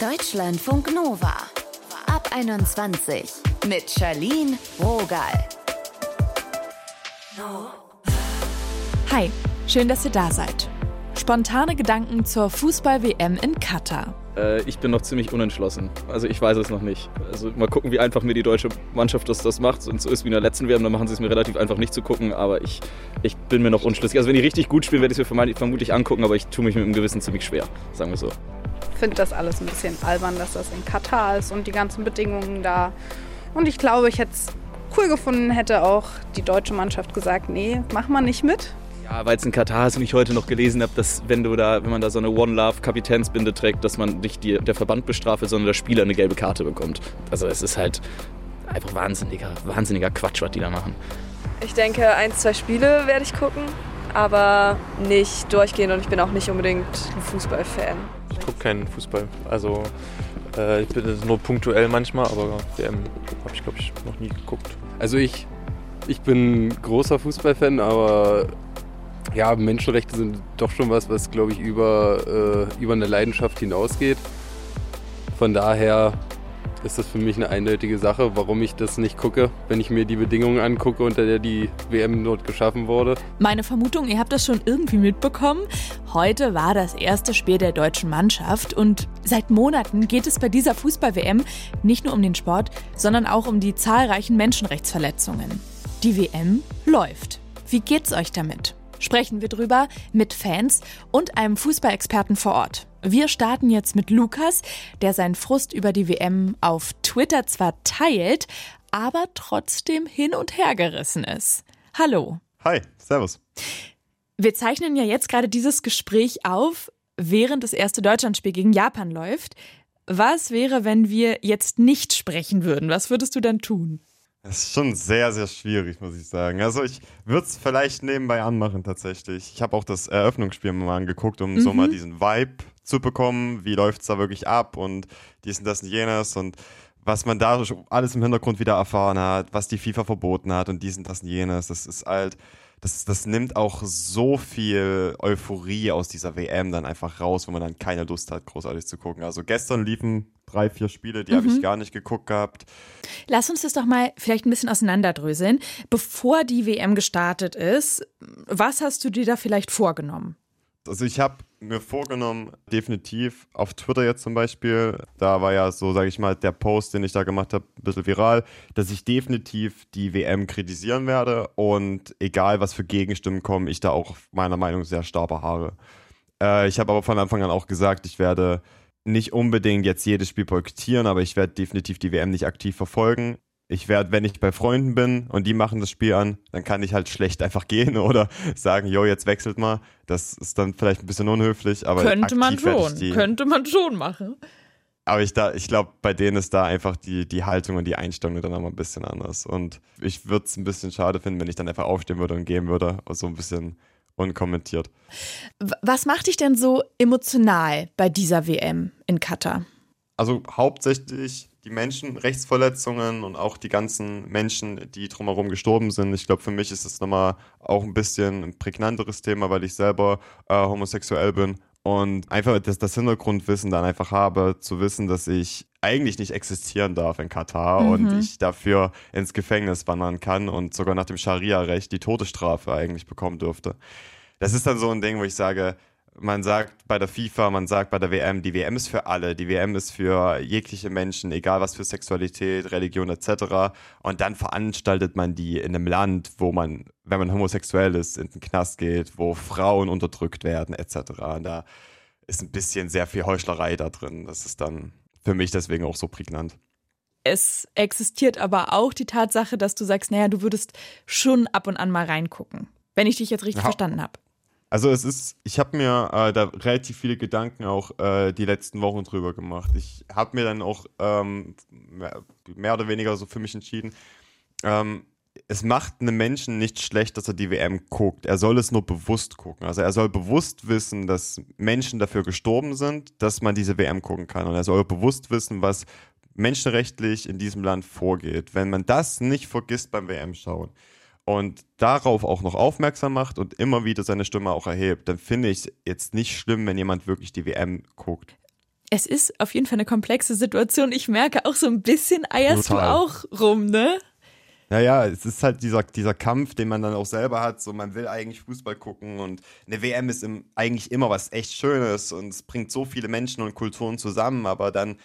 Deutschlandfunk Nova. Ab 21 mit Charlene Rogal. Hi, schön, dass ihr da seid. Spontane Gedanken zur Fußball-WM in Katar. Äh, ich bin noch ziemlich unentschlossen. Also ich weiß es noch nicht. Also mal gucken, wie einfach mir die deutsche Mannschaft das, das macht. Und so ist wie in der letzten WM, dann machen sie es mir relativ einfach nicht zu gucken. Aber ich, ich bin mir noch unschlüssig. Also wenn die richtig gut spielen, werde ich es mir vermutlich angucken. Aber ich tue mich mit dem Gewissen ziemlich schwer, sagen wir so. Ich finde das alles ein bisschen albern, dass das in Katar ist und die ganzen Bedingungen da. Und ich glaube, ich hätte es cool gefunden, hätte auch die deutsche Mannschaft gesagt, nee, mach mal nicht mit. Ja, weil es in Katar ist und ich heute noch gelesen habe, dass wenn du da, wenn man da so eine One Love Kapitänsbinde trägt, dass man nicht die, der Verband bestraft, sondern der Spieler eine gelbe Karte bekommt. Also es ist halt einfach wahnsinniger, wahnsinniger Quatsch, was die da machen. Ich denke, ein, zwei Spiele werde ich gucken, aber nicht durchgehen und ich bin auch nicht unbedingt ein Fußballfan. Ich gucke keinen Fußball. Also äh, ich bin nur punktuell manchmal, aber WM habe ich glaube ich noch nie geguckt. Also ich, ich bin großer Fußballfan, aber ja, Menschenrechte sind doch schon was, was glaube ich über, äh, über eine Leidenschaft hinausgeht. Von daher ist das für mich eine eindeutige Sache, warum ich das nicht gucke, wenn ich mir die Bedingungen angucke, unter der die WM dort geschaffen wurde. Meine Vermutung, ihr habt das schon irgendwie mitbekommen. Heute war das erste Spiel der deutschen Mannschaft und seit Monaten geht es bei dieser Fußball-WM nicht nur um den Sport, sondern auch um die zahlreichen Menschenrechtsverletzungen. Die WM läuft. Wie geht's euch damit? Sprechen wir drüber mit Fans und einem Fußballexperten vor Ort. Wir starten jetzt mit Lukas, der seinen Frust über die WM auf Twitter zwar teilt, aber trotzdem hin und her gerissen ist. Hallo. Hi, Servus. Wir zeichnen ja jetzt gerade dieses Gespräch auf, während das erste Deutschlandspiel gegen Japan läuft. Was wäre, wenn wir jetzt nicht sprechen würden? Was würdest du dann tun? Das ist schon sehr, sehr schwierig, muss ich sagen. Also ich würde es vielleicht nebenbei anmachen tatsächlich. Ich habe auch das Eröffnungsspiel mal angeguckt, um mhm. so mal diesen Vibe zu bekommen. Wie läuft es da wirklich ab und dies und das und jenes und was man da alles im Hintergrund wieder erfahren hat, was die FIFA verboten hat und dies und das und jenes. Das ist halt das, das nimmt auch so viel Euphorie aus dieser WM dann einfach raus, wo man dann keine Lust hat, großartig zu gucken. Also gestern liefen drei, vier Spiele, die mhm. habe ich gar nicht geguckt gehabt. Lass uns das doch mal vielleicht ein bisschen auseinanderdröseln. Bevor die WM gestartet ist, was hast du dir da vielleicht vorgenommen? Also ich habe mir vorgenommen, definitiv auf Twitter jetzt zum Beispiel, da war ja so, sage ich mal, der Post, den ich da gemacht habe, ein bisschen viral, dass ich definitiv die WM kritisieren werde und egal was für Gegenstimmen kommen, ich da auch meiner Meinung sehr stark beharre. Äh, ich habe aber von Anfang an auch gesagt, ich werde nicht unbedingt jetzt jedes Spiel boykottieren, aber ich werde definitiv die WM nicht aktiv verfolgen ich werde, wenn ich bei Freunden bin und die machen das Spiel an, dann kann ich halt schlecht einfach gehen oder sagen, jo, jetzt wechselt mal. Das ist dann vielleicht ein bisschen unhöflich, aber könnte man schon, die, könnte man schon machen. Aber ich ich glaube, bei denen ist da einfach die, die Haltung und die Einstellung dann nochmal ein bisschen anders. Und ich würde es ein bisschen schade finden, wenn ich dann einfach aufstehen würde und gehen würde, so ein bisschen unkommentiert. Was macht dich denn so emotional bei dieser WM in Katar? Also hauptsächlich die Menschenrechtsverletzungen und auch die ganzen Menschen, die drumherum gestorben sind. Ich glaube, für mich ist es nochmal auch ein bisschen ein prägnanteres Thema, weil ich selber äh, homosexuell bin und einfach das, das, Hintergrundwissen dann einfach habe, zu wissen, dass ich eigentlich nicht existieren darf in Katar mhm. und ich dafür ins Gefängnis wandern kann und sogar nach dem Scharia-Recht die Todesstrafe eigentlich bekommen dürfte. Das ist dann so ein Ding, wo ich sage, man sagt bei der FIFA, man sagt bei der WM, die WM ist für alle, die WM ist für jegliche Menschen, egal was für Sexualität, Religion etc. Und dann veranstaltet man die in einem Land, wo man, wenn man homosexuell ist, in den Knast geht, wo Frauen unterdrückt werden etc. Und da ist ein bisschen sehr viel Heuchlerei da drin. Das ist dann für mich deswegen auch so prägnant. Es existiert aber auch die Tatsache, dass du sagst, naja, du würdest schon ab und an mal reingucken, wenn ich dich jetzt richtig ja. verstanden habe. Also es ist, ich habe mir äh, da relativ viele Gedanken auch äh, die letzten Wochen drüber gemacht. Ich habe mir dann auch ähm, mehr oder weniger so für mich entschieden, ähm, es macht einem Menschen nicht schlecht, dass er die WM guckt. Er soll es nur bewusst gucken. Also er soll bewusst wissen, dass Menschen dafür gestorben sind, dass man diese WM gucken kann. Und er soll bewusst wissen, was menschenrechtlich in diesem Land vorgeht. Wenn man das nicht vergisst beim WM schauen, und darauf auch noch aufmerksam macht und immer wieder seine Stimme auch erhebt, dann finde ich es jetzt nicht schlimm, wenn jemand wirklich die WM guckt. Es ist auf jeden Fall eine komplexe Situation. Ich merke auch so ein bisschen eierst Total. du auch rum, ne? Naja, es ist halt dieser, dieser Kampf, den man dann auch selber hat. So, man will eigentlich Fußball gucken und eine WM ist im, eigentlich immer was echt Schönes und es bringt so viele Menschen und Kulturen zusammen, aber dann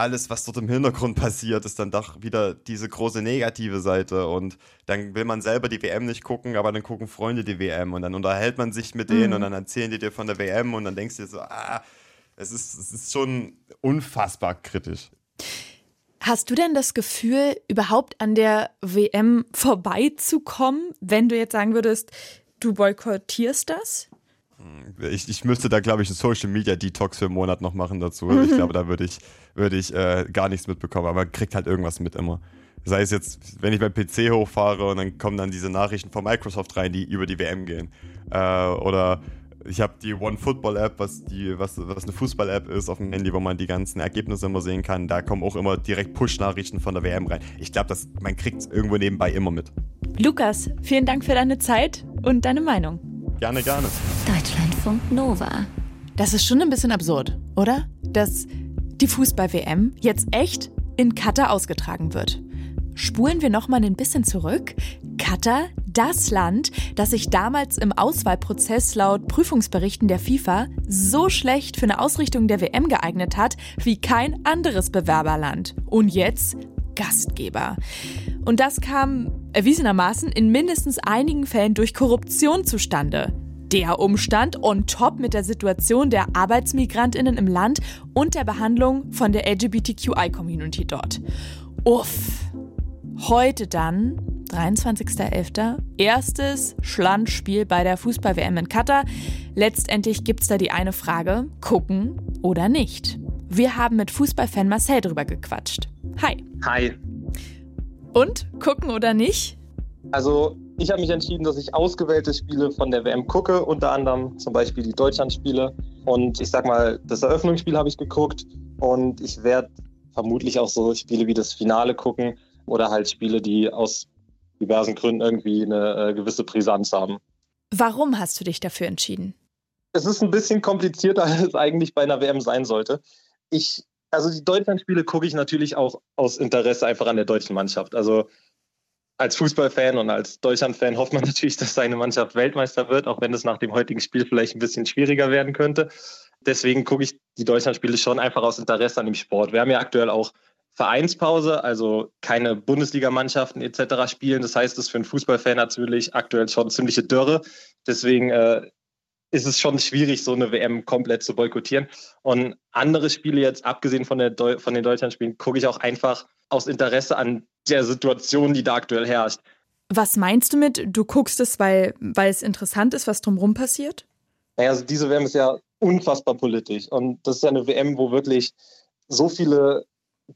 alles, was dort im Hintergrund passiert, ist dann doch wieder diese große negative Seite. Und dann will man selber die WM nicht gucken, aber dann gucken Freunde die WM und dann unterhält man sich mit denen Mhm. und dann erzählen die dir von der WM und dann denkst du dir so, ah, es ist, es ist schon unfassbar kritisch. Hast du denn das Gefühl, überhaupt an der WM vorbeizukommen, wenn du jetzt sagen würdest, du boykottierst das? Ich, ich müsste da, glaube ich, einen Social Media Detox für einen Monat noch machen dazu. Ich glaube, da würde ich, würde ich äh, gar nichts mitbekommen, aber man kriegt halt irgendwas mit immer. Sei es jetzt, wenn ich beim PC hochfahre und dann kommen dann diese Nachrichten von Microsoft rein, die über die WM gehen. Äh, oder ich habe die One Football App, was, die, was, was eine Fußball-App ist auf dem Handy, wo man die ganzen Ergebnisse immer sehen kann. Da kommen auch immer direkt Push-Nachrichten von der WM rein. Ich glaube, man kriegt es irgendwo nebenbei immer mit. Lukas, vielen Dank für deine Zeit und deine Meinung. Gerne, gerne. Deutschlandfunk Nova. Das ist schon ein bisschen absurd, oder? Dass die Fußball-WM jetzt echt in Katar ausgetragen wird. Spulen wir noch mal ein bisschen zurück. Katar, das Land, das sich damals im Auswahlprozess laut Prüfungsberichten der FIFA so schlecht für eine Ausrichtung der WM geeignet hat wie kein anderes Bewerberland. Und jetzt Gastgeber. Und das kam erwiesenermaßen in mindestens einigen Fällen durch Korruption zustande. Der Umstand on top mit der Situation der Arbeitsmigrantinnen im Land und der Behandlung von der LGBTQI-Community dort. Uff. Heute dann, 23.11., erstes Schlandspiel bei der Fußball-WM in Katar. Letztendlich gibt's da die eine Frage, gucken oder nicht. Wir haben mit Fußballfan Marcel drüber gequatscht. Hi. Hi. Und, gucken oder nicht? Also ich habe mich entschieden, dass ich ausgewählte Spiele von der WM gucke, unter anderem zum Beispiel die Deutschlandspiele. Und ich sag mal, das Eröffnungsspiel habe ich geguckt und ich werde vermutlich auch so Spiele wie das Finale gucken oder halt Spiele, die aus diversen Gründen irgendwie eine äh, gewisse Brisanz haben. Warum hast du dich dafür entschieden? Es ist ein bisschen komplizierter, als es eigentlich bei einer WM sein sollte. Ich, also die Deutschlandspiele gucke ich natürlich auch aus Interesse einfach an der deutschen Mannschaft. Also als Fußballfan und als Deutschlandfan hofft man natürlich, dass seine Mannschaft Weltmeister wird, auch wenn es nach dem heutigen Spiel vielleicht ein bisschen schwieriger werden könnte. Deswegen gucke ich die Deutschlandspiele schon einfach aus Interesse an dem Sport. Wir haben ja aktuell auch Vereinspause, also keine Bundesligamannschaften etc. spielen. Das heißt, das ist für einen Fußballfan natürlich aktuell schon ziemliche Dürre. Deswegen äh, ist es schon schwierig, so eine WM komplett zu boykottieren. Und andere Spiele jetzt, abgesehen von, der Deu von den Deutschlandspielen, gucke ich auch einfach aus Interesse an der Situation, die da aktuell herrscht. Was meinst du mit, du guckst es, weil, weil es interessant ist, was drumherum passiert? Naja, also diese WM ist ja unfassbar politisch. Und das ist ja eine WM, wo wirklich so viele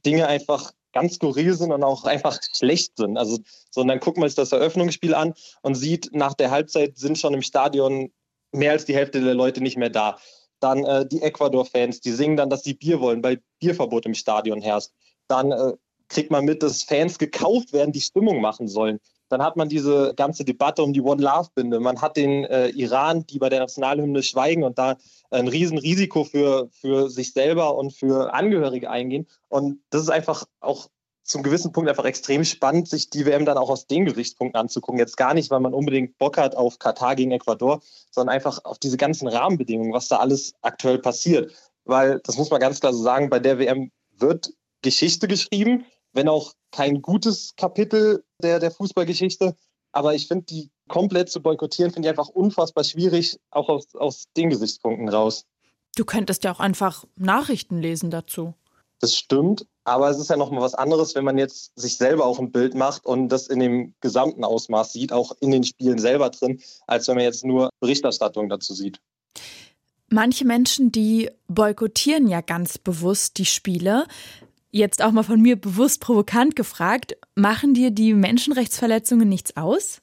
Dinge einfach ganz skurril sind und auch einfach schlecht sind. Also, so, und dann guckt man sich das Eröffnungsspiel an und sieht, nach der Halbzeit sind schon im Stadion mehr als die Hälfte der Leute nicht mehr da. Dann äh, die Ecuador-Fans, die singen dann, dass sie Bier wollen, weil Bierverbot im Stadion herrscht. Dann äh, kriegt man mit, dass Fans gekauft werden, die Stimmung machen sollen. Dann hat man diese ganze Debatte um die One Love Binde. Man hat den äh, Iran, die bei der Nationalhymne schweigen und da ein Riesenrisiko für, für sich selber und für Angehörige eingehen. Und das ist einfach auch zum gewissen Punkt einfach extrem spannend, sich die WM dann auch aus den Gesichtspunkten anzugucken. Jetzt gar nicht, weil man unbedingt Bock hat auf Katar gegen Ecuador, sondern einfach auf diese ganzen Rahmenbedingungen, was da alles aktuell passiert. Weil, das muss man ganz klar so sagen, bei der WM wird Geschichte geschrieben, wenn auch kein gutes Kapitel der, der Fußballgeschichte. Aber ich finde, die komplett zu boykottieren, finde ich einfach unfassbar schwierig, auch aus, aus den Gesichtspunkten raus. Du könntest ja auch einfach Nachrichten lesen dazu. Das stimmt, aber es ist ja nochmal was anderes, wenn man jetzt sich selber auch ein Bild macht und das in dem gesamten Ausmaß sieht, auch in den Spielen selber drin, als wenn man jetzt nur Berichterstattung dazu sieht. Manche Menschen, die boykottieren ja ganz bewusst die Spiele. Jetzt auch mal von mir bewusst provokant gefragt, machen dir die Menschenrechtsverletzungen nichts aus?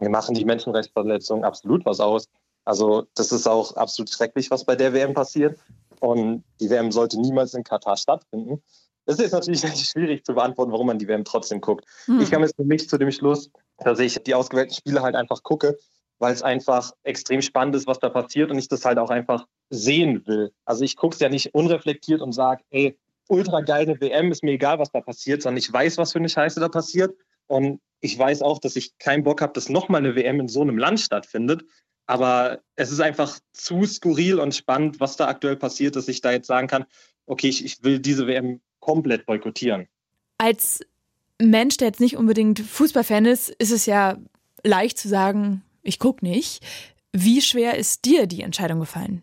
Wir machen die Menschenrechtsverletzungen absolut was aus. Also das ist auch absolut schrecklich, was bei der WM passiert. Und die WM sollte niemals in Katar stattfinden. Es ist natürlich schwierig zu beantworten, warum man die WM trotzdem guckt. Hm. Ich kam jetzt für mich zu dem Schluss, dass ich die ausgewählten Spiele halt einfach gucke, weil es einfach extrem spannend ist, was da passiert und ich das halt auch einfach sehen will. Also ich gucke es ja nicht unreflektiert und sage, ey, ultra geile WM, ist mir egal, was da passiert, sondern ich weiß, was für eine Scheiße da passiert. Und ich weiß auch, dass ich keinen Bock habe, dass nochmal eine WM in so einem Land stattfindet. Aber es ist einfach zu skurril und spannend, was da aktuell passiert, dass ich da jetzt sagen kann, okay, ich, ich will diese WM komplett boykottieren. Als Mensch, der jetzt nicht unbedingt Fußballfan ist, ist es ja leicht zu sagen, ich gucke nicht. Wie schwer ist dir die Entscheidung gefallen?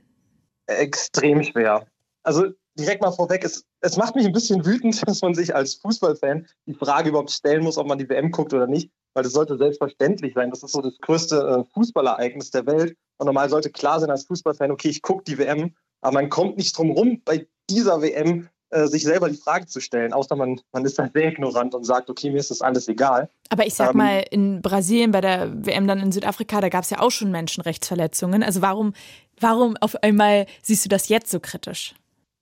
Extrem schwer. Also direkt mal vorweg, es, es macht mich ein bisschen wütend, dass man sich als Fußballfan die Frage überhaupt stellen muss, ob man die WM guckt oder nicht, weil das sollte selbstverständlich sein. Das ist so das größte äh, Fußballereignis der Welt. Und normal sollte klar sein als Fußballfan, okay, ich gucke die WM, aber man kommt nicht drum rum, bei dieser WM äh, sich selber die Frage zu stellen, außer man, man ist dann sehr ignorant und sagt, okay, mir ist das alles egal. Aber ich sag ähm, mal, in Brasilien bei der WM dann in Südafrika, da gab es ja auch schon Menschenrechtsverletzungen. Also warum, warum auf einmal siehst du das jetzt so kritisch?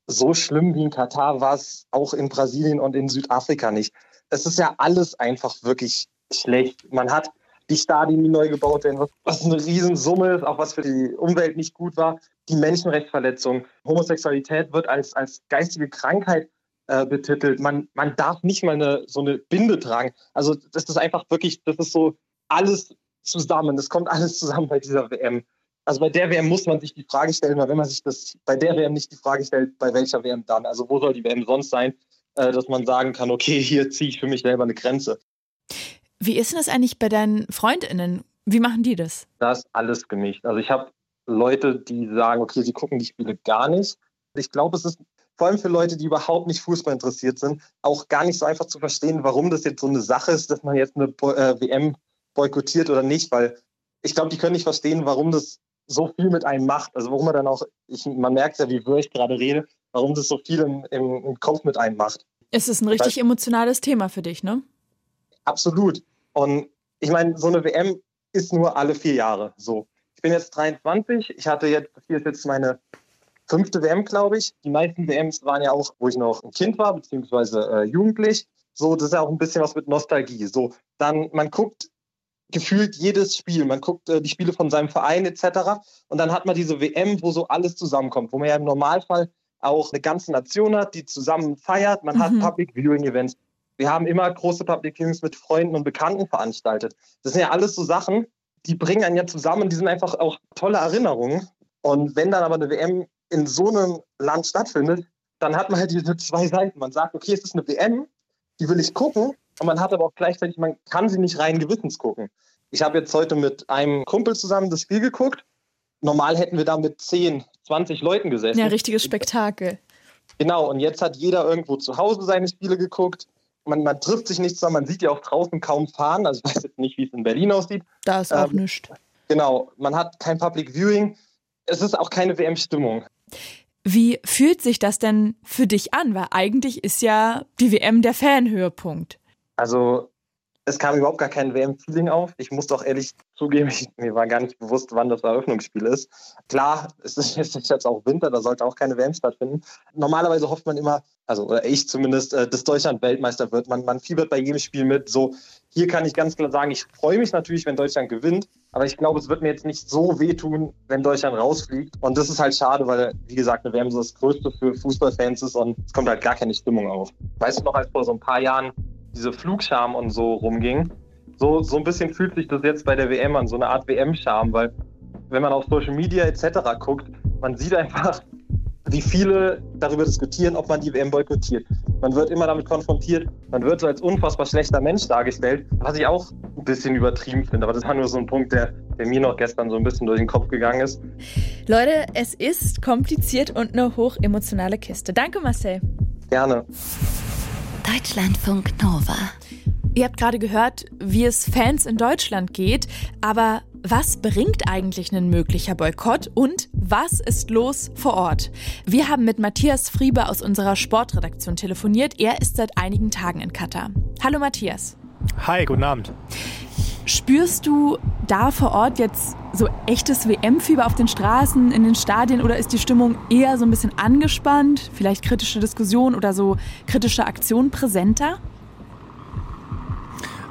So schlimm wie in Katar war es auch in Brasilien und in Südafrika nicht. Es ist ja alles einfach wirklich schlecht. Man hat die Stadien, die neu gebaut werden, was eine Riesensumme ist, auch was für die Umwelt nicht gut war. Die Menschenrechtsverletzung. Homosexualität wird als, als geistige Krankheit äh, betitelt. Man, man darf nicht mal eine, so eine Binde tragen. Also das ist einfach wirklich, das ist so alles zusammen. Das kommt alles zusammen bei dieser WM. Also bei der WM muss man sich die Frage stellen, weil wenn man sich das bei der WM nicht die Frage stellt, bei welcher WM dann? Also wo soll die WM sonst sein, äh, dass man sagen kann, okay, hier ziehe ich für mich selber eine Grenze. Wie ist denn das eigentlich bei deinen FreundInnen? Wie machen die das? Das ist alles gemischt. Also ich habe Leute, die sagen, okay, sie gucken die Spiele gar nicht. Ich glaube, es ist vor allem für Leute, die überhaupt nicht Fußball interessiert sind, auch gar nicht so einfach zu verstehen, warum das jetzt so eine Sache ist, dass man jetzt eine äh, WM boykottiert oder nicht, weil ich glaube, die können nicht verstehen, warum das so viel mit einem macht. Also warum man dann auch, ich, man merkt ja, wie wir ich gerade rede, warum das so viel im, im, im Kopf mit einem macht. Es ist ein richtig emotionales Thema für dich, ne? Absolut. Und ich meine, so eine WM ist nur alle vier Jahre so. Ich bin jetzt 23, ich hatte jetzt, hier ist jetzt meine fünfte WM, glaube ich. Die meisten WMs waren ja auch, wo ich noch ein Kind war, beziehungsweise äh, jugendlich. So, das ist ja auch ein bisschen was mit Nostalgie. So, dann, man guckt gefühlt jedes Spiel. Man guckt äh, die Spiele von seinem Verein etc. Und dann hat man diese WM, wo so alles zusammenkommt, wo man ja im Normalfall auch eine ganze Nation hat, die zusammen feiert. Man mhm. hat Public Viewing Events. Wir haben immer große Public Viewings mit Freunden und Bekannten veranstaltet. Das sind ja alles so Sachen, die bringen einen ja zusammen, die sind einfach auch tolle Erinnerungen. Und wenn dann aber eine WM in so einem Land stattfindet, dann hat man halt diese zwei Seiten. Man sagt, okay, es ist eine WM, die will ich gucken, und man hat aber auch gleichzeitig, man kann sie nicht rein gewissens gucken. Ich habe jetzt heute mit einem Kumpel zusammen das Spiel geguckt. Normal hätten wir da mit 10, 20 Leuten gesessen. Ja, richtiges Spektakel. Genau, und jetzt hat jeder irgendwo zu Hause seine Spiele geguckt man, man trifft sich nicht zusammen, man sieht ja auch draußen kaum fahren. Also ich weiß jetzt nicht, wie es in Berlin aussieht. Da ist auch ähm, nichts. Genau, man hat kein Public Viewing. Es ist auch keine WM-Stimmung. Wie fühlt sich das denn für dich an? Weil eigentlich ist ja die WM der Fanhöhepunkt. Also es kam überhaupt gar kein WM-Feeling auf. Ich muss doch ehrlich zugeben, ich, mir war gar nicht bewusst, wann das Eröffnungsspiel ist. Klar, es ist jetzt auch Winter, da sollte auch keine WM stattfinden. Normalerweise hofft man immer, also oder ich zumindest, äh, dass Deutschland Weltmeister wird. Man, man fiebert bei jedem Spiel mit. So, hier kann ich ganz klar sagen, ich freue mich natürlich, wenn Deutschland gewinnt, aber ich glaube, es wird mir jetzt nicht so wehtun, wenn Deutschland rausfliegt. Und das ist halt schade, weil, wie gesagt, eine WM so das Größte für Fußballfans ist und es kommt halt gar keine Stimmung auf. Weißt du noch, als vor so ein paar Jahren diese Flugscham und so rumging. So, so ein bisschen fühlt sich das jetzt bei der WM an, so eine Art WM-Scham, weil wenn man auf Social Media etc. guckt, man sieht einfach, wie viele darüber diskutieren, ob man die WM boykottiert. Man wird immer damit konfrontiert, man wird so als unfassbar schlechter Mensch dargestellt, was ich auch ein bisschen übertrieben finde. Aber das war nur so ein Punkt, der, der mir noch gestern so ein bisschen durch den Kopf gegangen ist. Leute, es ist kompliziert und eine hochemotionale Kiste. Danke, Marcel. Gerne. Deutschlandfunk Nova. Ihr habt gerade gehört, wie es Fans in Deutschland geht, aber was bringt eigentlich ein möglicher Boykott und was ist los vor Ort? Wir haben mit Matthias Friebe aus unserer Sportredaktion telefoniert. Er ist seit einigen Tagen in Katar. Hallo Matthias. Hi, guten Abend. Spürst du da vor Ort jetzt so echtes WM-Fieber auf den Straßen, in den Stadien oder ist die Stimmung eher so ein bisschen angespannt, vielleicht kritische Diskussion oder so kritische Aktion präsenter?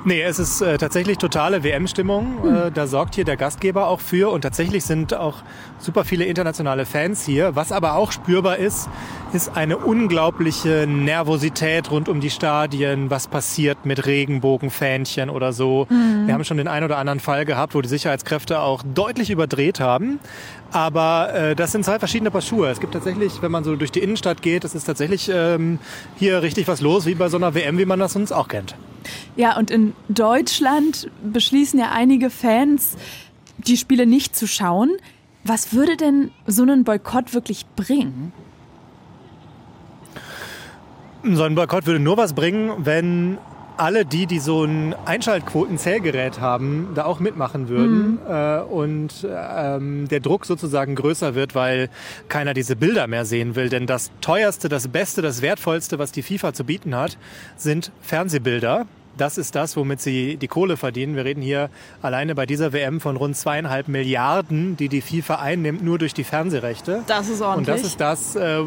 Nee, es ist äh, tatsächlich totale WM-Stimmung. Hm. Äh, da sorgt hier der Gastgeber auch für. Und tatsächlich sind auch super viele internationale Fans hier. Was aber auch spürbar ist, ist eine unglaubliche Nervosität rund um die Stadien. Was passiert mit Regenbogenfähnchen oder so. Mhm. Wir haben schon den einen oder anderen Fall gehabt, wo die Sicherheitskräfte auch deutlich überdreht haben. Aber äh, das sind zwei verschiedene Paar Schuhe. Es gibt tatsächlich, wenn man so durch die Innenstadt geht, es ist tatsächlich ähm, hier richtig was los, wie bei so einer WM, wie man das uns auch kennt. Ja, und in Deutschland beschließen ja einige Fans, die Spiele nicht zu schauen. Was würde denn so einen Boykott wirklich bringen? So ein Boykott würde nur was bringen, wenn alle die, die so ein Einschaltquotenzählgerät haben, da auch mitmachen würden mhm. äh, und ähm, der Druck sozusagen größer wird, weil keiner diese Bilder mehr sehen will. Denn das teuerste, das Beste, das Wertvollste, was die FIFA zu bieten hat, sind Fernsehbilder. Das ist das, womit sie die Kohle verdienen. Wir reden hier alleine bei dieser WM von rund zweieinhalb Milliarden, die die FIFA einnimmt, nur durch die Fernsehrechte. Das ist ordentlich. Und das ist das, äh,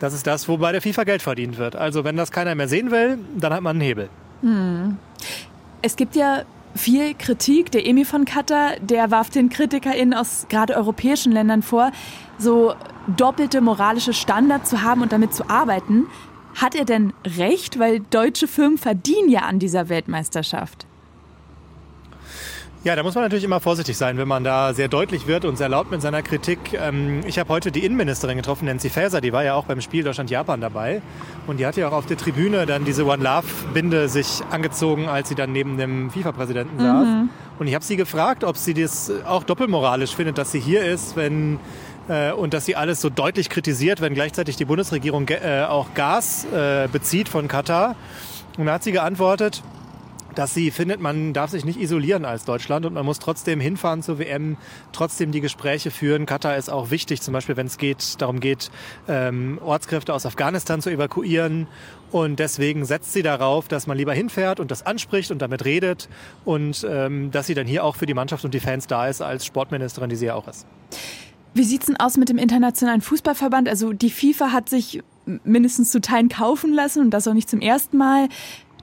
das ist das, wo bei der FIFA Geld verdient wird. Also wenn das keiner mehr sehen will, dann hat man einen Hebel. Hm. Es gibt ja viel Kritik. Der Emi von Katar, der warf den KritikerInnen aus gerade europäischen Ländern vor, so doppelte moralische Standards zu haben und damit zu arbeiten. Hat er denn recht? Weil deutsche Firmen verdienen ja an dieser Weltmeisterschaft. Ja, da muss man natürlich immer vorsichtig sein, wenn man da sehr deutlich wird und sehr laut mit seiner Kritik. Ähm, ich habe heute die Innenministerin getroffen, Nancy Faeser, die war ja auch beim Spiel Deutschland-Japan dabei. Und die hat ja auch auf der Tribüne dann diese One Love-Binde sich angezogen, als sie dann neben dem FIFA-Präsidenten mhm. saß. Und ich habe sie gefragt, ob sie das auch doppelmoralisch findet, dass sie hier ist, wenn und dass sie alles so deutlich kritisiert, wenn gleichzeitig die Bundesregierung äh, auch Gas äh, bezieht von Katar. Und da hat sie geantwortet, dass sie findet, man darf sich nicht isolieren als Deutschland und man muss trotzdem hinfahren zur WM, trotzdem die Gespräche führen. Katar ist auch wichtig, zum Beispiel wenn es geht, darum geht, ähm, Ortskräfte aus Afghanistan zu evakuieren. Und deswegen setzt sie darauf, dass man lieber hinfährt und das anspricht und damit redet und ähm, dass sie dann hier auch für die Mannschaft und die Fans da ist als Sportministerin, die sie ja auch ist. Wie sieht's denn aus mit dem Internationalen Fußballverband? Also die FIFA hat sich mindestens zu Teilen kaufen lassen und das auch nicht zum ersten Mal.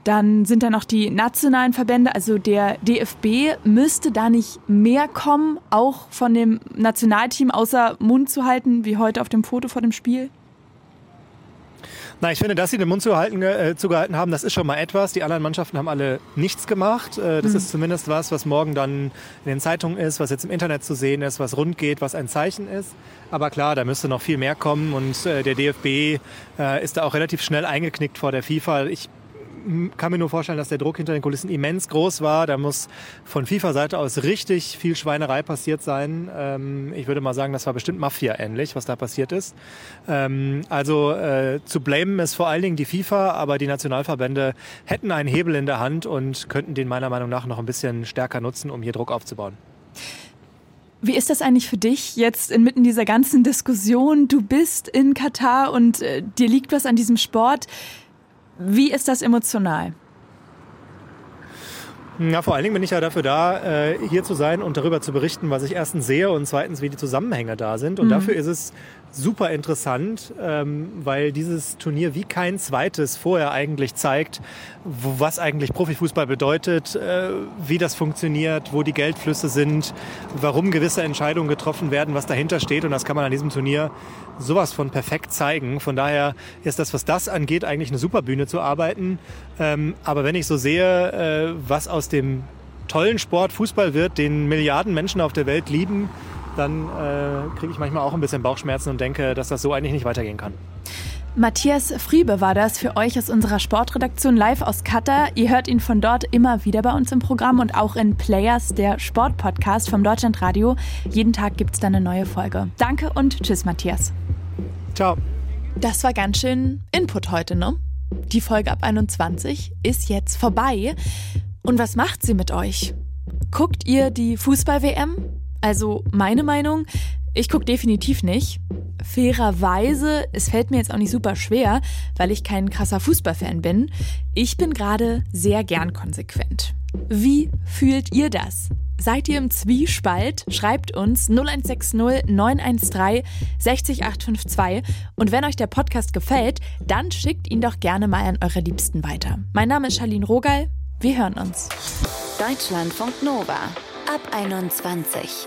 Dann sind da noch die nationalen Verbände, also der DFB müsste da nicht mehr kommen, auch von dem Nationalteam außer Mund zu halten, wie heute auf dem Foto vor dem Spiel? Na, ich finde, dass sie den Mund zuhalten, äh, zugehalten haben, das ist schon mal etwas. Die anderen Mannschaften haben alle nichts gemacht. Äh, das mhm. ist zumindest was, was morgen dann in den Zeitungen ist, was jetzt im Internet zu sehen ist, was rund geht, was ein Zeichen ist. Aber klar, da müsste noch viel mehr kommen und äh, der DFB äh, ist da auch relativ schnell eingeknickt vor der FIFA. Ich kann mir nur vorstellen, dass der Druck hinter den Kulissen immens groß war. Da muss von FIFA-Seite aus richtig viel Schweinerei passiert sein. Ähm, ich würde mal sagen, das war bestimmt Mafia-ähnlich, was da passiert ist. Ähm, also äh, zu blamen ist vor allen Dingen die FIFA, aber die Nationalverbände hätten einen Hebel in der Hand und könnten den meiner Meinung nach noch ein bisschen stärker nutzen, um hier Druck aufzubauen. Wie ist das eigentlich für dich jetzt inmitten dieser ganzen Diskussion? Du bist in Katar und äh, dir liegt was an diesem Sport. Wie ist das emotional? Ja, vor allen Dingen bin ich ja dafür da, äh, hier zu sein und darüber zu berichten, was ich erstens sehe und zweitens, wie die Zusammenhänge da sind. Und mhm. dafür ist es super interessant, ähm, weil dieses Turnier wie kein zweites vorher eigentlich zeigt, wo, was eigentlich Profifußball bedeutet, äh, wie das funktioniert, wo die Geldflüsse sind, warum gewisse Entscheidungen getroffen werden, was dahinter steht. Und das kann man an diesem Turnier sowas von perfekt zeigen. Von daher ist das, was das angeht, eigentlich eine super Bühne zu arbeiten. Ähm, aber wenn ich so sehe, äh, was aus dem tollen Sport Fußball wird, den Milliarden Menschen auf der Welt lieben, dann äh, kriege ich manchmal auch ein bisschen Bauchschmerzen und denke, dass das so eigentlich nicht weitergehen kann. Matthias Friebe war das für euch aus unserer Sportredaktion live aus Katar. Ihr hört ihn von dort immer wieder bei uns im Programm und auch in Players, der Sportpodcast vom Deutschlandradio. Jeden Tag gibt es da eine neue Folge. Danke und tschüss, Matthias. Ciao. Das war ganz schön Input heute, ne? Die Folge ab 21 ist jetzt vorbei. Und was macht sie mit euch? Guckt ihr die Fußball-WM? Also meine Meinung, ich gucke definitiv nicht. Fairerweise, es fällt mir jetzt auch nicht super schwer, weil ich kein krasser Fußballfan bin. Ich bin gerade sehr gern konsequent. Wie fühlt ihr das? Seid ihr im Zwiespalt? Schreibt uns 0160 913 60852 und wenn euch der Podcast gefällt, dann schickt ihn doch gerne mal an eure Liebsten weiter. Mein Name ist Charlene Rogal. Wir hören uns. Deutschlandfunk Nova ab 21.